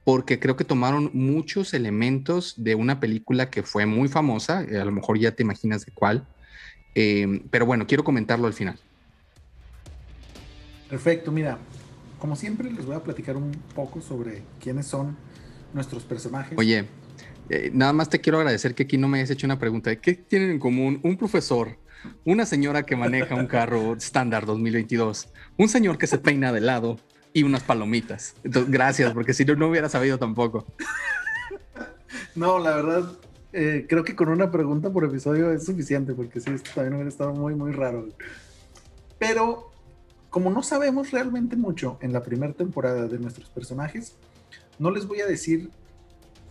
porque creo que tomaron muchos elementos de una película que fue muy famosa, eh, a lo mejor ya te imaginas de cuál, eh, pero bueno, quiero comentarlo al final. Perfecto, mira, como siempre les voy a platicar un poco sobre quiénes son nuestros personajes. Oye, eh, nada más te quiero agradecer que aquí no me hayas hecho una pregunta. ¿Qué tienen en común un profesor, una señora que maneja un carro estándar 2022, un señor que se peina de lado y unas palomitas. Gracias, porque si no, no hubiera sabido tampoco. No, la verdad, eh, creo que con una pregunta por episodio es suficiente, porque sí, esto también hubiera estado muy, muy raro. Pero como no sabemos realmente mucho en la primera temporada de nuestros personajes, no les voy a decir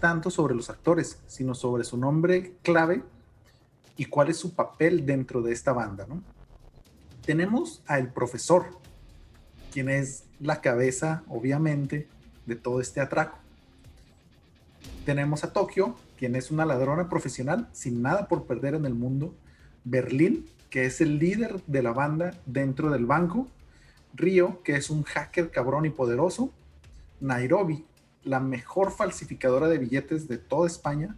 tanto sobre los actores, sino sobre su nombre clave y cuál es su papel dentro de esta banda, ¿no? Tenemos a el profesor, quien es la cabeza, obviamente, de todo este atraco. Tenemos a Tokio, quien es una ladrona profesional sin nada por perder en el mundo. Berlín, que es el líder de la banda dentro del banco. Río, que es un hacker cabrón y poderoso. Nairobi, la mejor falsificadora de billetes de toda España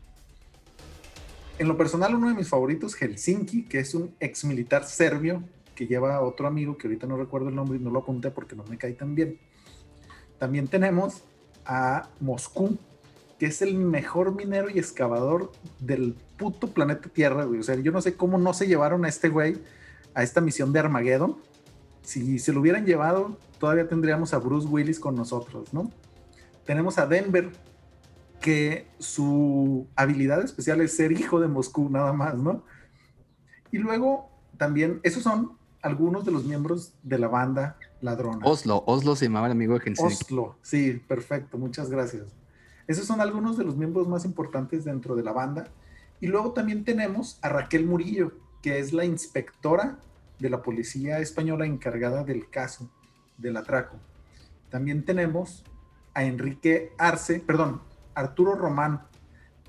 en lo personal, uno de mis favoritos, Helsinki, que es un ex militar serbio que lleva a otro amigo que ahorita no recuerdo el nombre y no lo apunté porque no me cae tan bien. También tenemos a Moscú, que es el mejor minero y excavador del puto planeta Tierra. O sea, yo no sé cómo no se llevaron a este güey a esta misión de Armageddon. Si se lo hubieran llevado, todavía tendríamos a Bruce Willis con nosotros, ¿no? Tenemos a Denver, que su habilidad especial es ser hijo de Moscú, nada más, ¿no? Y luego también, esos son algunos de los miembros de la banda ladrona. Oslo, Oslo se llamaba el amigo de Helsinki. Oslo, sí, perfecto, muchas gracias. Esos son algunos de los miembros más importantes dentro de la banda. Y luego también tenemos a Raquel Murillo, que es la inspectora de la policía española encargada del caso del atraco. También tenemos a Enrique Arce, perdón, Arturo Román,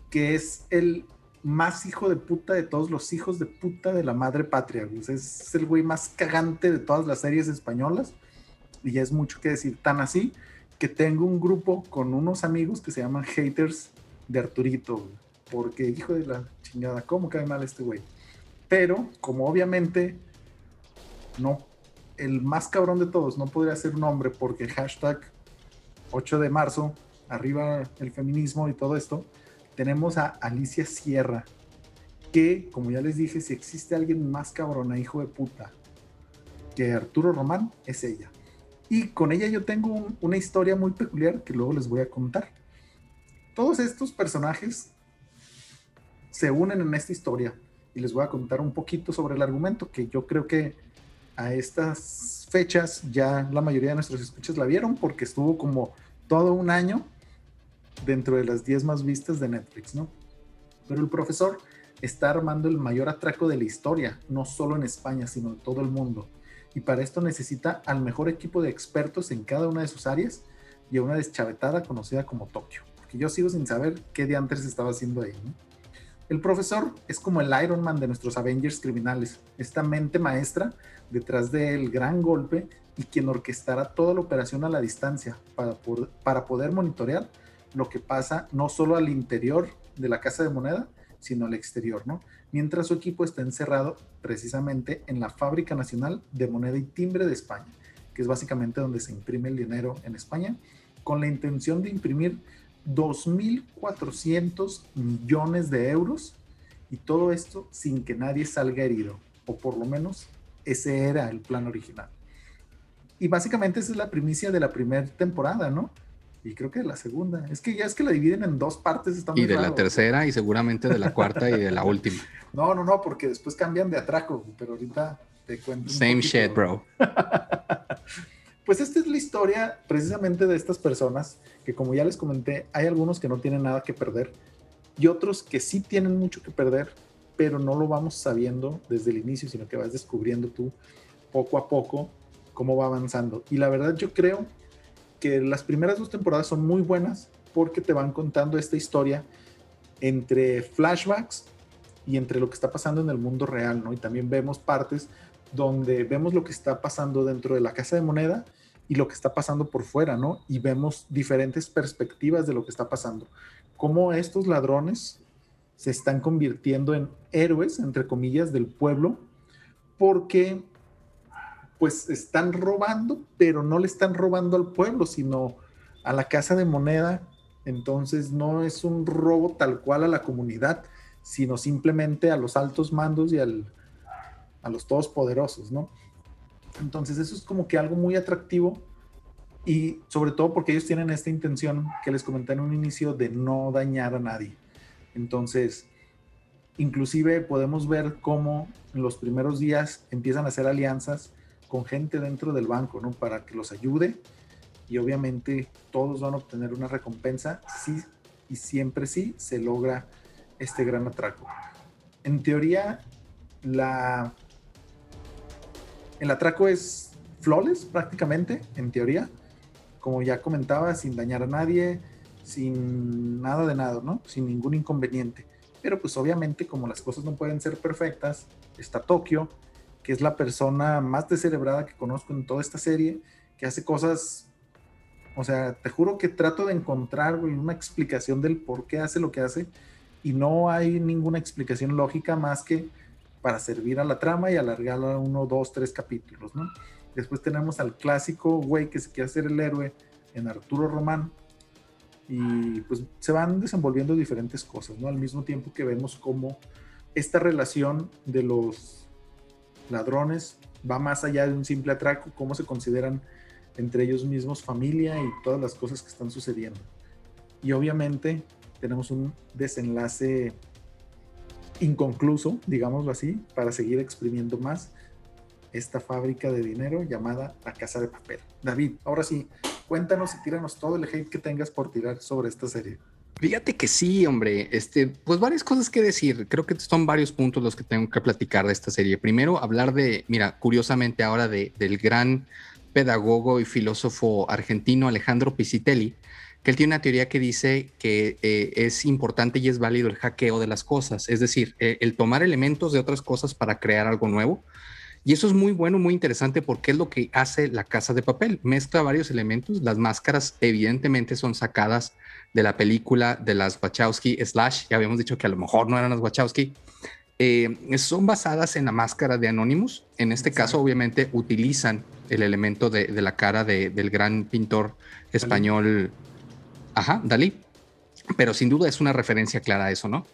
que es el más hijo de puta de todos los hijos de puta de la madre patria. Es el güey más cagante de todas las series españolas. Y ya es mucho que decir, tan así que tengo un grupo con unos amigos que se llaman haters de Arturito. Porque hijo de la chingada, ¿cómo cae mal este güey? Pero como obviamente no, el más cabrón de todos no podría ser un hombre porque hashtag 8 de marzo arriba el feminismo y todo esto, tenemos a Alicia Sierra, que, como ya les dije, si existe alguien más cabrona, hijo de puta, que Arturo Román, es ella. Y con ella yo tengo una historia muy peculiar que luego les voy a contar. Todos estos personajes se unen en esta historia y les voy a contar un poquito sobre el argumento que yo creo que a estas fechas ya la mayoría de nuestros escuchas la vieron porque estuvo como todo un año dentro de las 10 más vistas de Netflix, ¿no? Pero el profesor está armando el mayor atraco de la historia, no solo en España, sino en todo el mundo. Y para esto necesita al mejor equipo de expertos en cada una de sus áreas y a una deschavetada conocida como Tokio. Porque yo sigo sin saber qué de estaba haciendo ahí, ¿no? El profesor es como el Iron Man de nuestros Avengers criminales, esta mente maestra detrás del gran golpe y quien orquestará toda la operación a la distancia para, para poder monitorear lo que pasa no solo al interior de la casa de moneda, sino al exterior, ¿no? Mientras su equipo está encerrado precisamente en la Fábrica Nacional de Moneda y Timbre de España, que es básicamente donde se imprime el dinero en España, con la intención de imprimir 2.400 millones de euros y todo esto sin que nadie salga herido, o por lo menos ese era el plan original. Y básicamente esa es la primicia de la primera temporada, ¿no? Y creo que de la segunda. Es que ya es que la dividen en dos partes. Está y de la tercera y seguramente de la cuarta y de la (laughs) última. No, no, no, porque después cambian de atraco, pero ahorita te cuento. Same shit, bro. (laughs) pues esta es la historia precisamente de estas personas que como ya les comenté, hay algunos que no tienen nada que perder y otros que sí tienen mucho que perder, pero no lo vamos sabiendo desde el inicio, sino que vas descubriendo tú poco a poco cómo va avanzando. Y la verdad yo creo que las primeras dos temporadas son muy buenas porque te van contando esta historia entre flashbacks y entre lo que está pasando en el mundo real, ¿no? Y también vemos partes donde vemos lo que está pasando dentro de la casa de moneda y lo que está pasando por fuera, ¿no? Y vemos diferentes perspectivas de lo que está pasando. Cómo estos ladrones se están convirtiendo en héroes, entre comillas, del pueblo, porque pues están robando, pero no le están robando al pueblo, sino a la casa de moneda. Entonces no es un robo tal cual a la comunidad, sino simplemente a los altos mandos y al, a los todos poderosos, ¿no? Entonces eso es como que algo muy atractivo y sobre todo porque ellos tienen esta intención que les comenté en un inicio de no dañar a nadie. Entonces, inclusive podemos ver cómo en los primeros días empiezan a hacer alianzas con gente dentro del banco, ¿no? Para que los ayude y obviamente todos van a obtener una recompensa sí y siempre sí se logra este gran atraco. En teoría, la, el atraco es flawless prácticamente, en teoría, como ya comentaba, sin dañar a nadie, sin nada de nada, ¿no? Sin ningún inconveniente. Pero pues obviamente como las cosas no pueden ser perfectas, está Tokio, que es la persona más descerebrada que conozco en toda esta serie, que hace cosas, o sea, te juro que trato de encontrar una explicación del por qué hace lo que hace y no hay ninguna explicación lógica más que para servir a la trama y alargarla uno, dos, tres capítulos, ¿no? Después tenemos al clásico güey que se quiere hacer el héroe en Arturo Román y pues se van desenvolviendo diferentes cosas, ¿no? Al mismo tiempo que vemos cómo esta relación de los ladrones, va más allá de un simple atraco, cómo se consideran entre ellos mismos familia y todas las cosas que están sucediendo. Y obviamente tenemos un desenlace inconcluso, digámoslo así, para seguir exprimiendo más esta fábrica de dinero llamada la Casa de Papel. David, ahora sí, cuéntanos y tíranos todo el hate que tengas por tirar sobre esta serie. Fíjate que sí, hombre. Este, pues varias cosas que decir. Creo que son varios puntos los que tengo que platicar de esta serie. Primero, hablar de, mira, curiosamente ahora de, del gran pedagogo y filósofo argentino Alejandro Pisitelli, que él tiene una teoría que dice que eh, es importante y es válido el hackeo de las cosas, es decir, eh, el tomar elementos de otras cosas para crear algo nuevo. Y eso es muy bueno, muy interesante porque es lo que hace la casa de papel. Mezcla varios elementos. Las máscaras evidentemente son sacadas de la película de las Wachowski slash, ya habíamos dicho que a lo mejor no eran las Wachowski, eh, son basadas en la máscara de Anonymous. En este caso, obviamente, utilizan el elemento de, la cara del gran pintor español, ajá, Dalí. Pero sin duda es una referencia clara a eso, ¿no?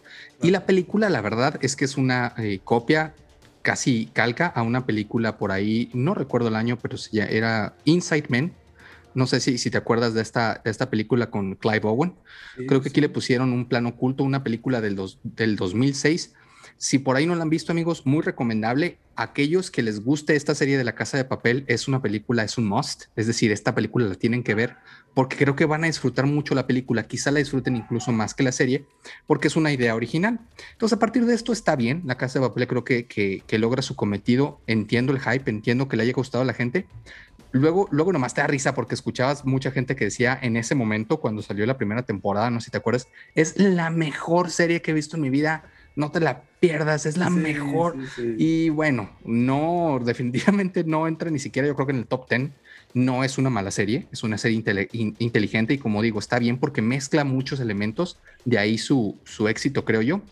Y la película, la verdad, es que es una eh, copia casi calca a una película por ahí, no recuerdo el año, pero ya era Inside Men, no sé si, si te acuerdas de esta, esta película con Clive Owen. Creo que aquí le pusieron un plano oculto, una película del, dos, del 2006. Si por ahí no la han visto, amigos, muy recomendable. Aquellos que les guste esta serie de La Casa de Papel, es una película, es un must. Es decir, esta película la tienen que ver porque creo que van a disfrutar mucho la película. Quizá la disfruten incluso más que la serie porque es una idea original. Entonces, a partir de esto está bien. La Casa de Papel creo que, que, logra su cometido. Entiendo el hype, entiendo que le haya gustado a la gente Luego, luego nomás te da risa porque escuchabas mucha gente que decía en ese momento, cuando salió la primera temporada, no sé si te acuerdas, es la mejor serie que he visto en mi vida, no te la pierdas, es la mejor. Y bueno, no, (laughs) definitivamente no entra ni siquiera yo creo que en el top 10. No es una mala serie, es una serie inteligente y como digo, está bien porque mezcla muchos elementos, de ahí su, su éxito, creo yo.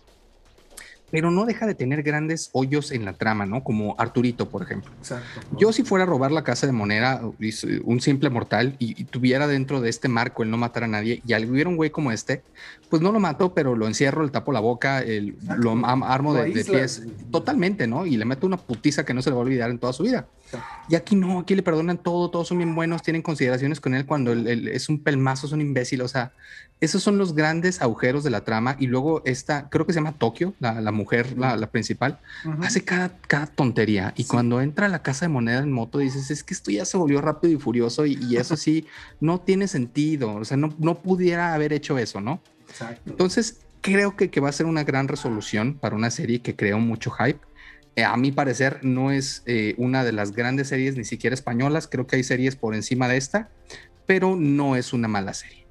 Pero no deja de tener grandes hoyos en la trama, ¿no? Como Arturito, por ejemplo. Exacto. Yo si fuera a robar la casa de moneda, un simple mortal, y, tuviera dentro de este marco el no matar a nadie, y al hubiera un güey como este, pues no lo mato, pero lo encierro, le tapo la boca, el, lo armo de, pies, totalmente, ¿no? Y le meto una putiza que no se le va a olvidar en toda su vida. Y aquí no, aquí le perdonan todo, todos son bien buenos, tienen consideraciones con él cuando él, es un pelmazo, es un imbécil, o sea, esos son los grandes agujeros de la trama. Y luego esta, creo que se llama Tokio, la, la mujer, la, la principal, hace cada, cada tontería. Y cuando entra a la casa de moneda en moto, dices, es que esto ya se volvió rápido y furioso y, eso sí, (laughs) no tiene sentido, o sea, no, no pudiera haber hecho eso, ¿no? Exacto. Entonces, creo que, que va a ser una gran resolución para una serie que creó mucho hype a mi parecer no es eh, una de las grandes series, ni siquiera españolas, creo que hay series por encima de esta, pero no es una mala serie.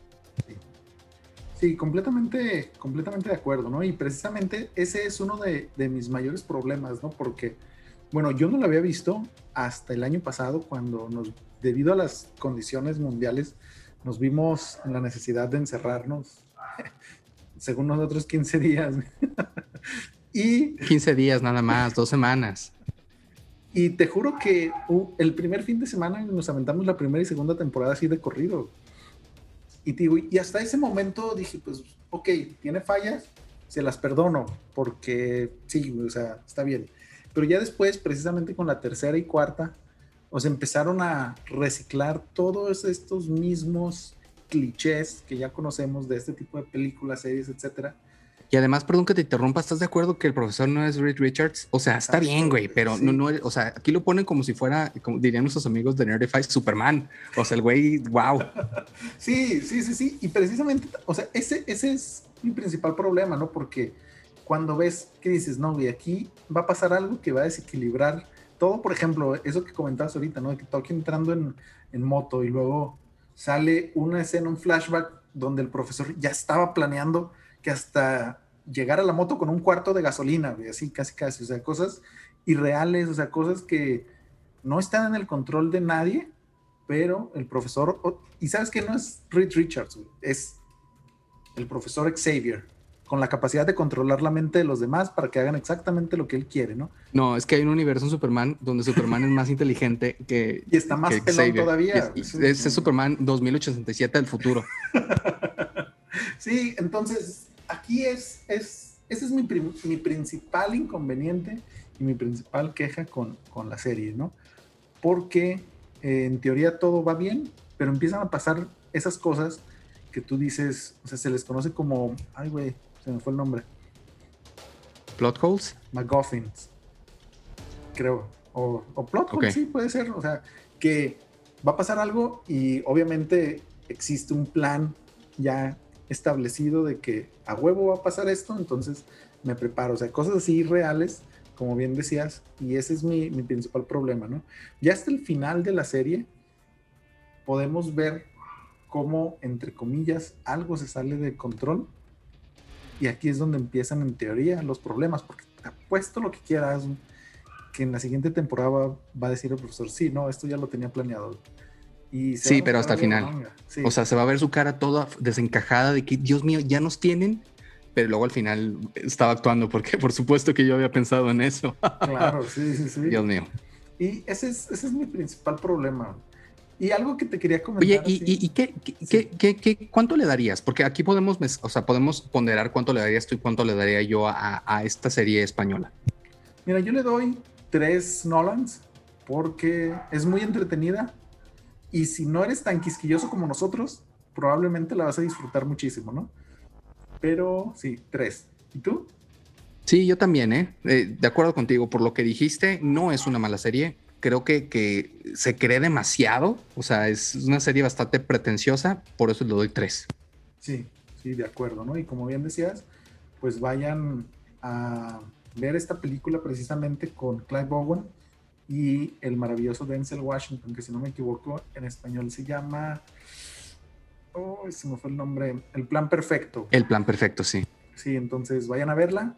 Sí, completamente, completamente de acuerdo, ¿no? Y precisamente ese es uno de, mis mayores problemas, ¿no? Porque, bueno, yo no lo había visto hasta el año pasado cuando nos, debido a las condiciones mundiales, nos vimos en la necesidad de encerrarnos, (laughs) según nosotros, 15 días. (laughs) Y 15 días nada más, dos semanas. Y te juro que el primer fin de semana nos aventamos la primera y segunda temporada así de corrido. Y, digo, y hasta ese momento dije, pues, ok, tiene fallas, se las perdono, porque sí, o sea, está bien. Pero ya después, precisamente con la tercera y cuarta, os empezaron a reciclar todos estos mismos clichés que ya conocemos de este tipo de películas, series, etcétera y además, perdón que te interrumpa, ¿estás de acuerdo que el profesor no es Reed Richards? O sea, está bien, güey, pero no, no, o sea, aquí lo ponen como si fuera, como dirían nuestros amigos de Nerdify, Superman. O sea, el güey, wow. (laughs) Sí, sí, sí, sí. Y precisamente, o sea, ese, ese es mi principal problema, ¿no? Porque cuando ves que dices, no, güey, aquí va a pasar algo que va a desequilibrar todo, por ejemplo, eso que comentabas ahorita, ¿no? De que Tokio entrando en, en moto y luego sale una escena, un flashback donde el profesor ya estaba planeando que hasta llegar a la moto con un cuarto de gasolina, así casi casi, o sea, cosas irreales, o sea, cosas que no están en el control de nadie, pero el profesor, y sabes que no es Reed Richards, es el profesor Xavier, con la capacidad de controlar la mente de los demás para que hagan exactamente lo que él quiere, ¿no? No, es que hay un universo en Superman donde Superman es más inteligente que. Y está más pelón todavía. Es, es, Superman 2087 del futuro. (laughs) sí, entonces aquí es, es, ese es mi, mi principal inconveniente y mi principal queja con, con la serie, ¿no? Porque eh, en teoría todo va bien, pero empiezan a pasar esas cosas que tú dices, o sea, se les conoce como, ay, güey, se me fue el nombre. Plot holes? McGuffins, creo. O, o plot holes, sí, puede ser. O sea, que va a pasar algo y obviamente existe un plan ya establecido de que a huevo va a pasar esto, entonces me preparo. O sea, cosas así reales, como bien decías, y ese es mi, principal problema, ¿no? Ya hasta el final de la serie podemos ver cómo, entre comillas, algo se sale de control. Y aquí es donde empiezan, en teoría, los problemas, porque te apuesto lo que quieras, que en la siguiente temporada va, a decir el profesor, sí, no, esto ya lo tenía planeado sí, pero hasta el final. O sea, se va a ver su cara toda desencajada de que, Dios mío, ya nos tienen, pero luego al final estaba actuando porque por supuesto que yo había pensado en eso. Claro, sí, sí, sí. (laughs) Dios mío. Y ese es, ese es mi principal problema. Y algo que te quería comentar. Oye, ¿y, y, qué, qué, qué, cuánto le darías? Porque aquí podemos, o sea, podemos ponderar cuánto le darías tú y cuánto le daría yo a, a esta serie española. Mira, yo le doy tres Nolans porque es muy entretenida, y si no eres tan quisquilloso como nosotros, probablemente la vas a disfrutar muchísimo, ¿no? Pero sí, tres. ¿Y tú? Sí, yo también, ¿eh? ¿eh? De acuerdo contigo, por lo que dijiste, no es una mala serie. Creo que, que se cree demasiado, o sea, es una serie bastante pretenciosa, por eso le doy tres. Sí, sí, de acuerdo, ¿no? Y como bien decías, pues vayan a ver esta película precisamente con Clive Bowen, y el maravilloso Denzel Washington, que si no me equivoco, en español se llama. Oh, se me fue el nombre. El Plan Perfecto. El Plan Perfecto, sí. Sí, entonces vayan a verla.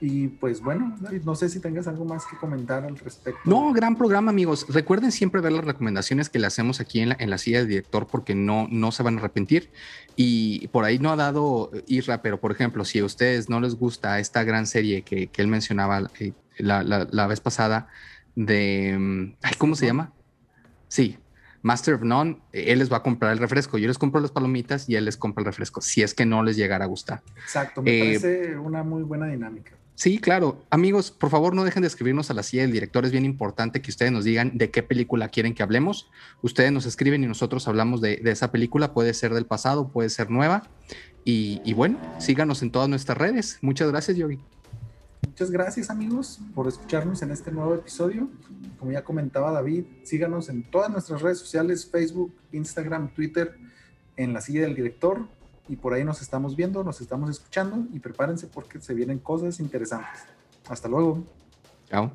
Y pues bueno, David, no sé si tengas algo más que comentar al respecto. No, gran programa, amigos. Recuerden siempre ver las recomendaciones que le hacemos aquí en la, en la silla del director porque no, no se van a arrepentir. Y por ahí no ha dado Isra, pero por ejemplo, si a ustedes no les gusta esta gran serie que, que él mencionaba eh, la, la, la, vez pasada de... Mm, ay, ¿Cómo se llama? Sí, Master of None, él les va a comprar el refresco. Yo les compro las palomitas y él les compra el refresco, si es que no les llegara a gustar. Exacto, me eh, parece una muy buena dinámica. Sí, claro. Amigos, por favor no dejen de escribirnos a la silla del director. Es bien importante que ustedes nos digan de qué película quieren que hablemos. Ustedes nos escriben y nosotros hablamos de, esa película. Puede ser del pasado, puede ser nueva. Y, y, bueno, síganos en todas nuestras redes. Muchas gracias, Yogi. Muchas gracias, amigos, por escucharnos en este nuevo episodio. Como ya comentaba David, síganos en todas nuestras redes sociales, Facebook, Instagram, Twitter, en la silla del director y por ahí nos estamos viendo, nos estamos escuchando y prepárense porque se vienen cosas interesantes. Hasta luego. Chao.